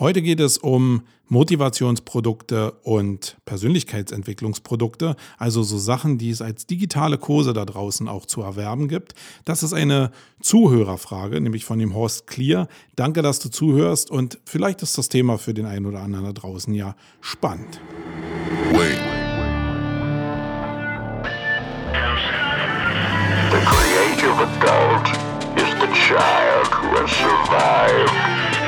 Heute geht es um Motivationsprodukte und Persönlichkeitsentwicklungsprodukte, also so Sachen, die es als digitale Kurse da draußen auch zu erwerben gibt. Das ist eine Zuhörerfrage, nämlich von dem Horst Clear. Danke, dass du zuhörst und vielleicht ist das Thema für den einen oder anderen da draußen ja spannend. Wait. The creative adult is the child who has survived.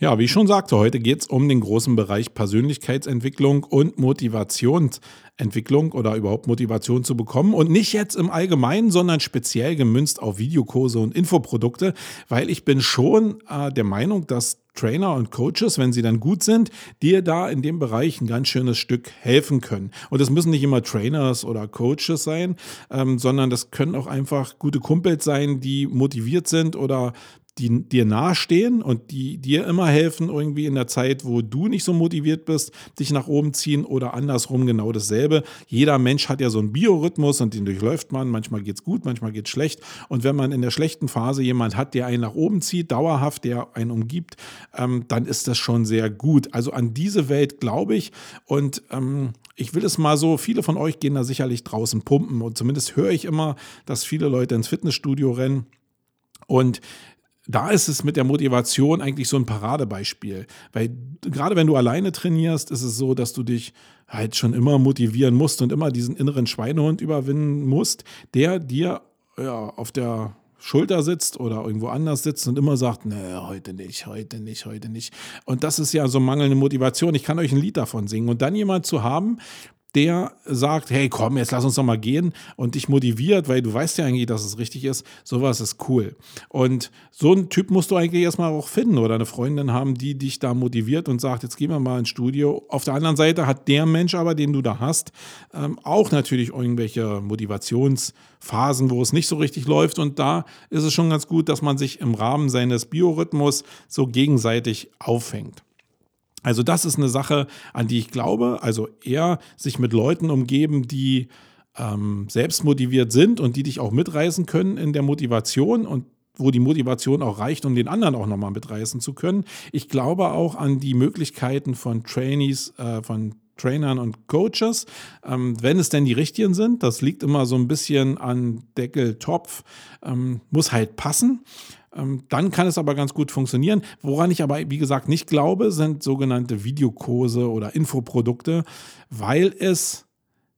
Ja, wie ich schon sagte, heute geht es um den großen Bereich Persönlichkeitsentwicklung und Motivationsentwicklung oder überhaupt Motivation zu bekommen. Und nicht jetzt im Allgemeinen, sondern speziell gemünzt auf Videokurse und Infoprodukte, weil ich bin schon äh, der Meinung, dass Trainer und Coaches, wenn sie dann gut sind, dir da in dem Bereich ein ganz schönes Stück helfen können. Und das müssen nicht immer Trainers oder Coaches sein, ähm, sondern das können auch einfach gute Kumpels sein, die motiviert sind oder die dir nahestehen und die dir immer helfen, irgendwie in der Zeit, wo du nicht so motiviert bist, dich nach oben ziehen oder andersrum genau dasselbe. Jeder Mensch hat ja so einen Biorhythmus und den durchläuft man. Manchmal geht es gut, manchmal geht es schlecht. Und wenn man in der schlechten Phase jemand hat, der einen nach oben zieht, dauerhaft, der einen umgibt, ähm, dann ist das schon sehr gut. Also an diese Welt glaube ich und ähm, ich will es mal so, viele von euch gehen da sicherlich draußen pumpen und zumindest höre ich immer, dass viele Leute ins Fitnessstudio rennen. Und da ist es mit der Motivation eigentlich so ein Paradebeispiel. Weil gerade wenn du alleine trainierst, ist es so, dass du dich halt schon immer motivieren musst und immer diesen inneren Schweinehund überwinden musst, der dir ja, auf der Schulter sitzt oder irgendwo anders sitzt und immer sagt, nee, heute nicht, heute nicht, heute nicht. Und das ist ja so mangelnde Motivation. Ich kann euch ein Lied davon singen. Und dann jemand zu haben, der sagt, hey, komm, jetzt lass uns doch mal gehen und dich motiviert, weil du weißt ja eigentlich, dass es richtig ist. Sowas ist cool. Und so einen Typ musst du eigentlich erstmal auch finden oder eine Freundin haben, die dich da motiviert und sagt, jetzt gehen wir mal ins Studio. Auf der anderen Seite hat der Mensch aber, den du da hast, ähm, auch natürlich irgendwelche Motivationsphasen, wo es nicht so richtig läuft. Und da ist es schon ganz gut, dass man sich im Rahmen seines Biorhythmus so gegenseitig auffängt. Also das ist eine Sache, an die ich glaube. Also eher sich mit Leuten umgeben, die ähm, selbst motiviert sind und die dich auch mitreißen können in der Motivation und wo die Motivation auch reicht, um den anderen auch nochmal mitreißen zu können. Ich glaube auch an die Möglichkeiten von Trainees, äh, von Trainern und Coaches, ähm, wenn es denn die richtigen sind. Das liegt immer so ein bisschen an Deckel, Topf, ähm, muss halt passen. Ähm, dann kann es aber ganz gut funktionieren. Woran ich aber, wie gesagt, nicht glaube, sind sogenannte Videokurse oder Infoprodukte, weil es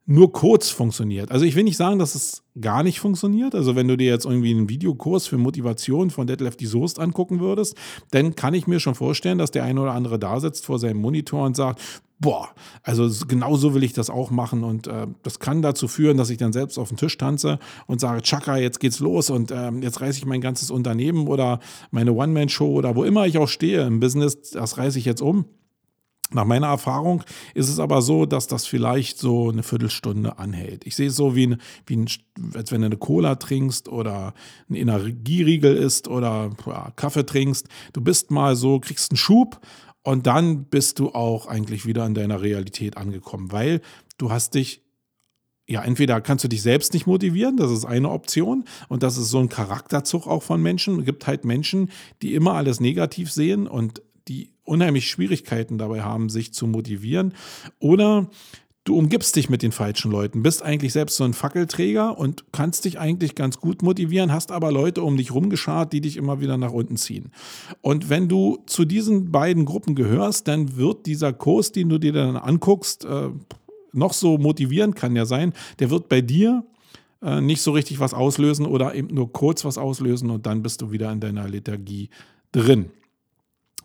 nur kurz funktioniert. Also ich will nicht sagen, dass es gar nicht funktioniert. Also wenn du dir jetzt irgendwie einen Videokurs für Motivation von Detlef die Soest angucken würdest, dann kann ich mir schon vorstellen, dass der eine oder andere da sitzt vor seinem Monitor und sagt, boah, also genau so will ich das auch machen und äh, das kann dazu führen, dass ich dann selbst auf den Tisch tanze und sage, Chaka, jetzt geht's los und äh, jetzt reiße ich mein ganzes Unternehmen oder meine One-Man-Show oder wo immer ich auch stehe im Business, das reiße ich jetzt um. Nach meiner Erfahrung ist es aber so, dass das vielleicht so eine Viertelstunde anhält. Ich sehe es so wie, ein, wie ein, als wenn du eine Cola trinkst oder ein Energieriegel isst oder ja, Kaffee trinkst. Du bist mal so, kriegst einen Schub und dann bist du auch eigentlich wieder in deiner Realität angekommen, weil du hast dich ja, entweder kannst du dich selbst nicht motivieren, das ist eine Option. Und das ist so ein Charakterzug auch von Menschen. Es gibt halt Menschen, die immer alles negativ sehen und die unheimlich Schwierigkeiten dabei haben, sich zu motivieren. Oder du umgibst dich mit den falschen Leuten, bist eigentlich selbst so ein Fackelträger und kannst dich eigentlich ganz gut motivieren, hast aber Leute um dich rumgeschart, die dich immer wieder nach unten ziehen. Und wenn du zu diesen beiden Gruppen gehörst, dann wird dieser Kurs, den du dir dann anguckst, äh, noch so motivierend kann ja sein, der wird bei dir äh, nicht so richtig was auslösen oder eben nur kurz was auslösen und dann bist du wieder in deiner Lethargie drin.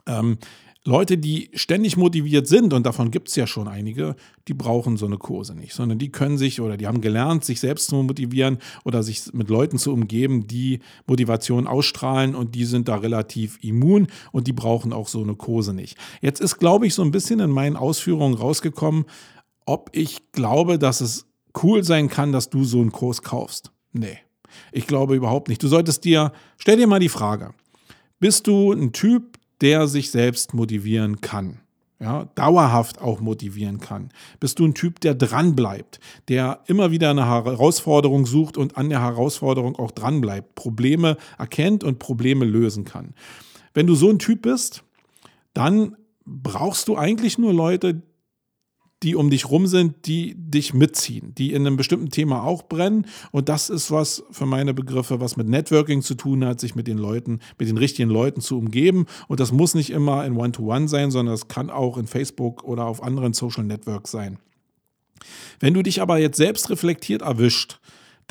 Ähm, Leute, die ständig motiviert sind, und davon gibt es ja schon einige, die brauchen so eine Kurse nicht, sondern die können sich oder die haben gelernt, sich selbst zu motivieren oder sich mit Leuten zu umgeben, die Motivation ausstrahlen und die sind da relativ immun und die brauchen auch so eine Kurse nicht. Jetzt ist, glaube ich, so ein bisschen in meinen Ausführungen rausgekommen, ob ich glaube, dass es cool sein kann, dass du so einen Kurs kaufst. Nee, ich glaube überhaupt nicht. Du solltest dir, stell dir mal die Frage, bist du ein Typ, der sich selbst motivieren kann. Ja, dauerhaft auch motivieren kann. Bist du ein Typ, der dranbleibt, der immer wieder eine Herausforderung sucht und an der Herausforderung auch dranbleibt, Probleme erkennt und Probleme lösen kann. Wenn du so ein Typ bist, dann brauchst du eigentlich nur Leute, die um dich rum sind, die dich mitziehen, die in einem bestimmten Thema auch brennen. Und das ist was für meine Begriffe, was mit Networking zu tun hat, sich mit den Leuten, mit den richtigen Leuten zu umgeben. Und das muss nicht immer in One-to-One -One sein, sondern es kann auch in Facebook oder auf anderen Social Networks sein. Wenn du dich aber jetzt selbst reflektiert erwischt,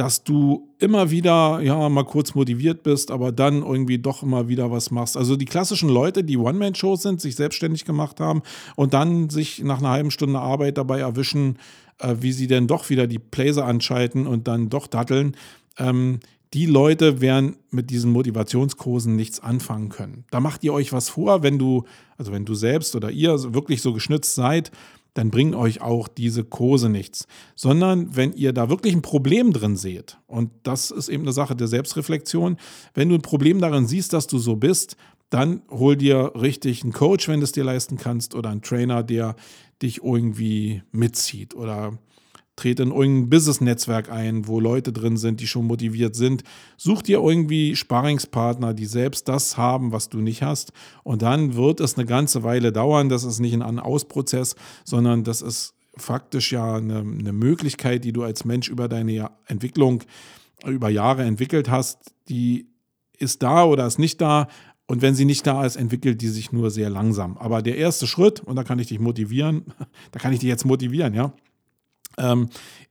dass du immer wieder, ja, mal kurz motiviert bist, aber dann irgendwie doch immer wieder was machst. Also die klassischen Leute, die One-Man-Shows sind, sich selbstständig gemacht haben und dann sich nach einer halben Stunde Arbeit dabei erwischen, äh, wie sie denn doch wieder die Playser anschalten und dann doch datteln. Ähm, die Leute werden mit diesen Motivationskursen nichts anfangen können. Da macht ihr euch was vor, wenn du, also wenn du selbst oder ihr wirklich so geschnitzt seid, dann bringen euch auch diese Kurse nichts. Sondern wenn ihr da wirklich ein Problem drin seht, und das ist eben eine Sache der Selbstreflexion, wenn du ein Problem darin siehst, dass du so bist, dann hol dir richtig einen Coach, wenn du es dir leisten kannst, oder einen Trainer, der dich irgendwie mitzieht oder trete in irgendein Business-Netzwerk ein, wo Leute drin sind, die schon motiviert sind. Such dir irgendwie Sparingspartner, die selbst das haben, was du nicht hast. Und dann wird es eine ganze Weile dauern. Das ist nicht ein An-Aus-Prozess, sondern das ist faktisch ja eine, eine Möglichkeit, die du als Mensch über deine Entwicklung über Jahre entwickelt hast, die ist da oder ist nicht da. Und wenn sie nicht da ist, entwickelt die sich nur sehr langsam. Aber der erste Schritt, und da kann ich dich motivieren, da kann ich dich jetzt motivieren, ja,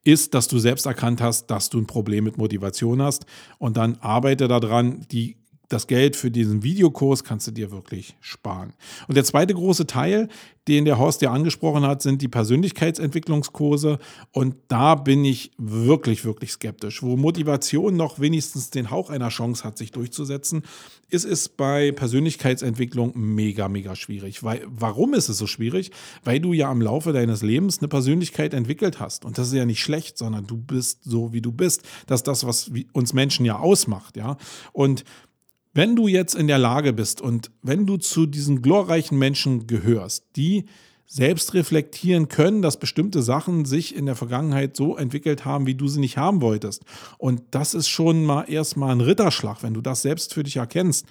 ist, dass du selbst erkannt hast, dass du ein Problem mit Motivation hast. Und dann arbeite daran, die das Geld für diesen Videokurs kannst du dir wirklich sparen. Und der zweite große Teil, den der Horst ja angesprochen hat, sind die Persönlichkeitsentwicklungskurse. Und da bin ich wirklich, wirklich skeptisch. Wo Motivation noch wenigstens den Hauch einer Chance hat, sich durchzusetzen, ist es bei Persönlichkeitsentwicklung mega, mega schwierig. Weil, warum ist es so schwierig? Weil du ja im Laufe deines Lebens eine Persönlichkeit entwickelt hast. Und das ist ja nicht schlecht, sondern du bist so, wie du bist. Das ist das, was uns Menschen ja ausmacht. Ja. Und wenn du jetzt in der Lage bist und wenn du zu diesen glorreichen Menschen gehörst, die selbst reflektieren können, dass bestimmte Sachen sich in der Vergangenheit so entwickelt haben, wie du sie nicht haben wolltest. Und das ist schon mal erstmal ein Ritterschlag, wenn du das selbst für dich erkennst.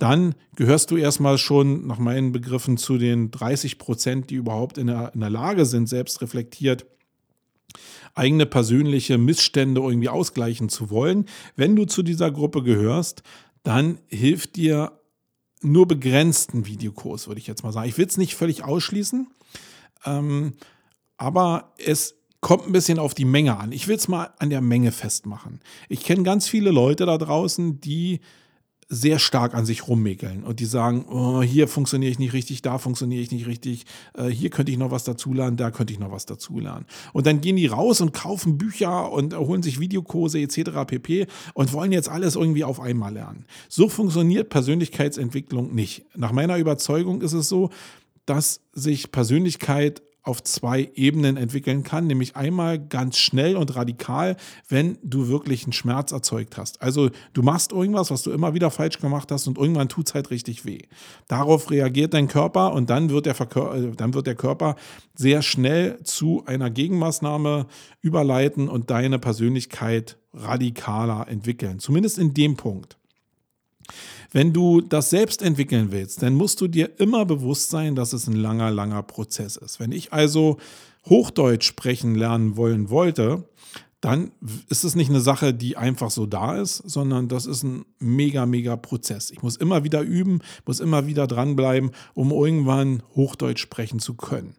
Dann gehörst du erstmal schon nach meinen Begriffen zu den 30 Prozent, die überhaupt in der, in der Lage sind, selbst reflektiert eigene persönliche Missstände irgendwie ausgleichen zu wollen. Wenn du zu dieser Gruppe gehörst, dann hilft dir nur begrenzt ein Videokurs, würde ich jetzt mal sagen. Ich will es nicht völlig ausschließen, ähm, aber es kommt ein bisschen auf die Menge an. Ich will es mal an der Menge festmachen. Ich kenne ganz viele Leute da draußen, die sehr stark an sich rummäkeln und die sagen, oh, hier funktioniere ich nicht richtig, da funktioniere ich nicht richtig, äh, hier könnte ich noch was dazulernen, da könnte ich noch was dazulernen. Und dann gehen die raus und kaufen Bücher und holen sich Videokurse etc. pp. und wollen jetzt alles irgendwie auf einmal lernen. So funktioniert Persönlichkeitsentwicklung nicht. Nach meiner Überzeugung ist es so, dass sich Persönlichkeit auf zwei Ebenen entwickeln kann, nämlich einmal ganz schnell und radikal, wenn du wirklich einen Schmerz erzeugt hast. Also du machst irgendwas, was du immer wieder falsch gemacht hast und irgendwann tut es halt richtig weh. Darauf reagiert dein Körper und dann wird, der äh, dann wird der Körper sehr schnell zu einer Gegenmaßnahme überleiten und deine Persönlichkeit radikaler entwickeln. Zumindest in dem Punkt. Wenn du das selbst entwickeln willst, dann musst du dir immer bewusst sein, dass es ein langer, langer Prozess ist. Wenn ich also Hochdeutsch sprechen lernen wollen wollte, dann ist es nicht eine Sache, die einfach so da ist, sondern das ist ein mega, mega Prozess. Ich muss immer wieder üben, muss immer wieder dranbleiben, um irgendwann Hochdeutsch sprechen zu können.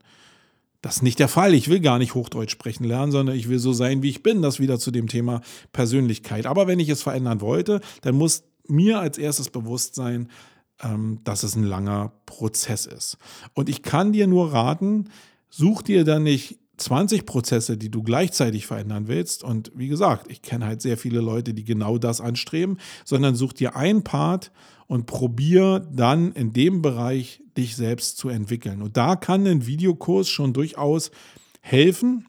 Das ist nicht der Fall. Ich will gar nicht Hochdeutsch sprechen lernen, sondern ich will so sein, wie ich bin. Das wieder zu dem Thema Persönlichkeit. Aber wenn ich es verändern wollte, dann muss mir als erstes bewusst sein, ähm, dass es ein langer Prozess ist. Und ich kann dir nur raten, such dir dann nicht 20 Prozesse, die du gleichzeitig verändern willst. Und wie gesagt, ich kenne halt sehr viele Leute, die genau das anstreben, sondern such dir einen Part und probier dann in dem Bereich dich selbst zu entwickeln. Und da kann ein Videokurs schon durchaus helfen,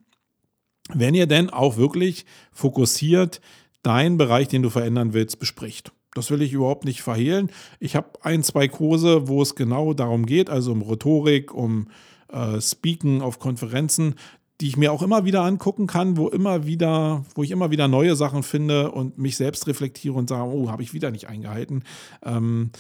wenn ihr denn auch wirklich fokussiert deinen Bereich, den du verändern willst, bespricht. Das will ich überhaupt nicht verhehlen. Ich habe ein, zwei Kurse, wo es genau darum geht, also um Rhetorik, um äh, Speaken auf Konferenzen, die ich mir auch immer wieder angucken kann, wo immer wieder, wo ich immer wieder neue Sachen finde und mich selbst reflektiere und sage, oh, habe ich wieder nicht eingehalten. Ähm,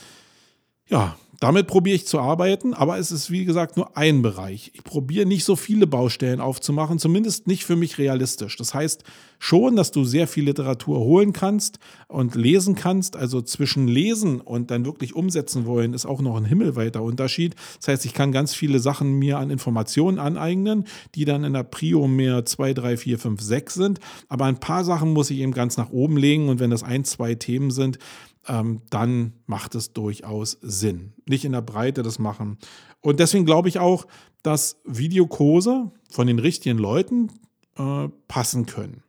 ja, damit probiere ich zu arbeiten, aber es ist wie gesagt nur ein Bereich. Ich probiere nicht so viele Baustellen aufzumachen, zumindest nicht für mich realistisch. Das heißt schon, dass du sehr viel Literatur holen kannst und lesen kannst. Also zwischen lesen und dann wirklich umsetzen wollen ist auch noch ein himmelweiter Unterschied. Das heißt, ich kann ganz viele Sachen mir an Informationen aneignen, die dann in der Prio mehr 2, 3, 4, 5, 6 sind. Aber ein paar Sachen muss ich eben ganz nach oben legen und wenn das ein, zwei Themen sind, dann macht es durchaus Sinn. Nicht in der Breite das machen. Und deswegen glaube ich auch, dass Videokurse von den richtigen Leuten äh, passen können.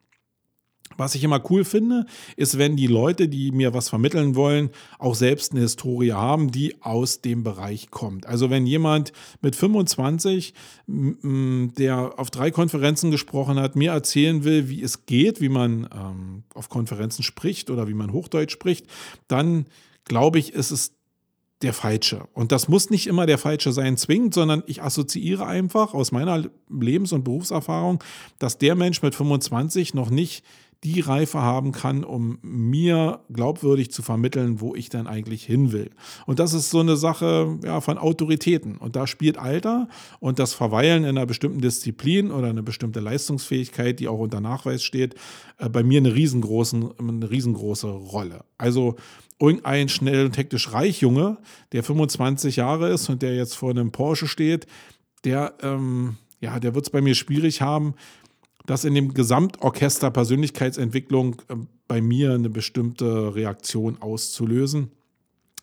Was ich immer cool finde, ist, wenn die Leute, die mir was vermitteln wollen, auch selbst eine Historie haben, die aus dem Bereich kommt. Also wenn jemand mit 25, der auf drei Konferenzen gesprochen hat, mir erzählen will, wie es geht, wie man ähm, auf Konferenzen spricht oder wie man Hochdeutsch spricht, dann glaube ich, ist es der Falsche. Und das muss nicht immer der Falsche sein, zwingend, sondern ich assoziiere einfach aus meiner Lebens- und Berufserfahrung, dass der Mensch mit 25 noch nicht die Reife haben kann, um mir glaubwürdig zu vermitteln, wo ich dann eigentlich hin will. Und das ist so eine Sache ja, von Autoritäten. Und da spielt Alter und das Verweilen in einer bestimmten Disziplin oder eine bestimmte Leistungsfähigkeit, die auch unter Nachweis steht, äh, bei mir eine, riesengroßen, eine riesengroße Rolle. Also irgendein schnell und hektisch reich Junge, der 25 Jahre ist und der jetzt vor einem Porsche steht, der, ähm, ja, der wird es bei mir schwierig haben, dass in dem Gesamtorchester Persönlichkeitsentwicklung äh, bei mir eine bestimmte Reaktion auszulösen.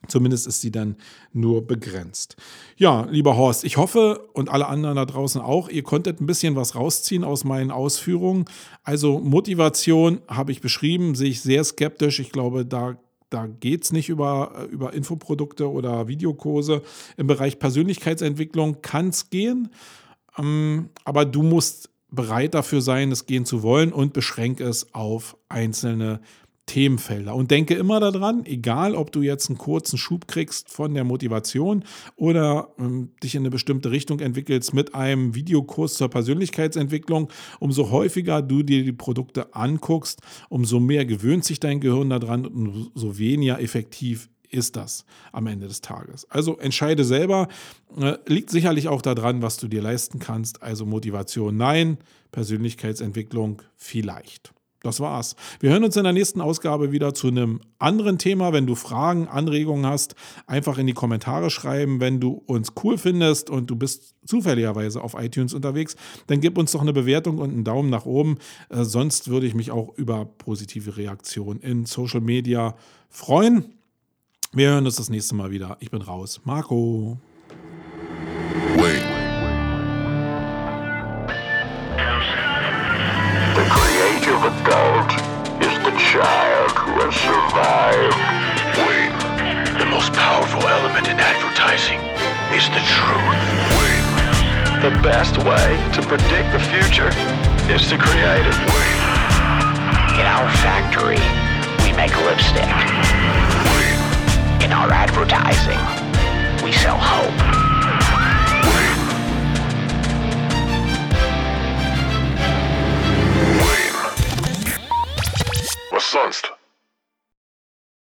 Zumindest ist sie dann nur begrenzt. Ja, lieber Horst, ich hoffe und alle anderen da draußen auch, ihr konntet ein bisschen was rausziehen aus meinen Ausführungen. Also Motivation habe ich beschrieben, sehe ich sehr skeptisch. Ich glaube, da, da geht es nicht über, über Infoprodukte oder Videokurse. Im Bereich Persönlichkeitsentwicklung kann es gehen, ähm, aber du musst bereit dafür sein, es gehen zu wollen und beschränke es auf einzelne Themenfelder. Und denke immer daran, egal ob du jetzt einen kurzen Schub kriegst von der Motivation oder ähm, dich in eine bestimmte Richtung entwickelst mit einem Videokurs zur Persönlichkeitsentwicklung, umso häufiger du dir die Produkte anguckst, umso mehr gewöhnt sich dein Gehirn daran und umso weniger effektiv ist das am Ende des Tages. Also entscheide selber. Äh, liegt sicherlich auch daran, was du dir leisten kannst. Also Motivation nein, Persönlichkeitsentwicklung vielleicht. Das war's. Wir hören uns in der nächsten Ausgabe wieder zu einem anderen Thema. Wenn du Fragen, Anregungen hast, einfach in die Kommentare schreiben. Wenn du uns cool findest und du bist zufälligerweise auf iTunes unterwegs, dann gib uns doch eine Bewertung und einen Daumen nach oben. Äh, sonst würde ich mich auch über positive Reaktionen in Social Media freuen. Wir hören uns das nächste Mal wieder. Ich bin raus. Marco. Wait. The creative adult is the child who has survived. Wait. The most powerful element in advertising is the truth. Wait. The best way to predict the future is to create it. Wait. In our factory, we make lipstick. In our advertising, we sell hope. Sonst?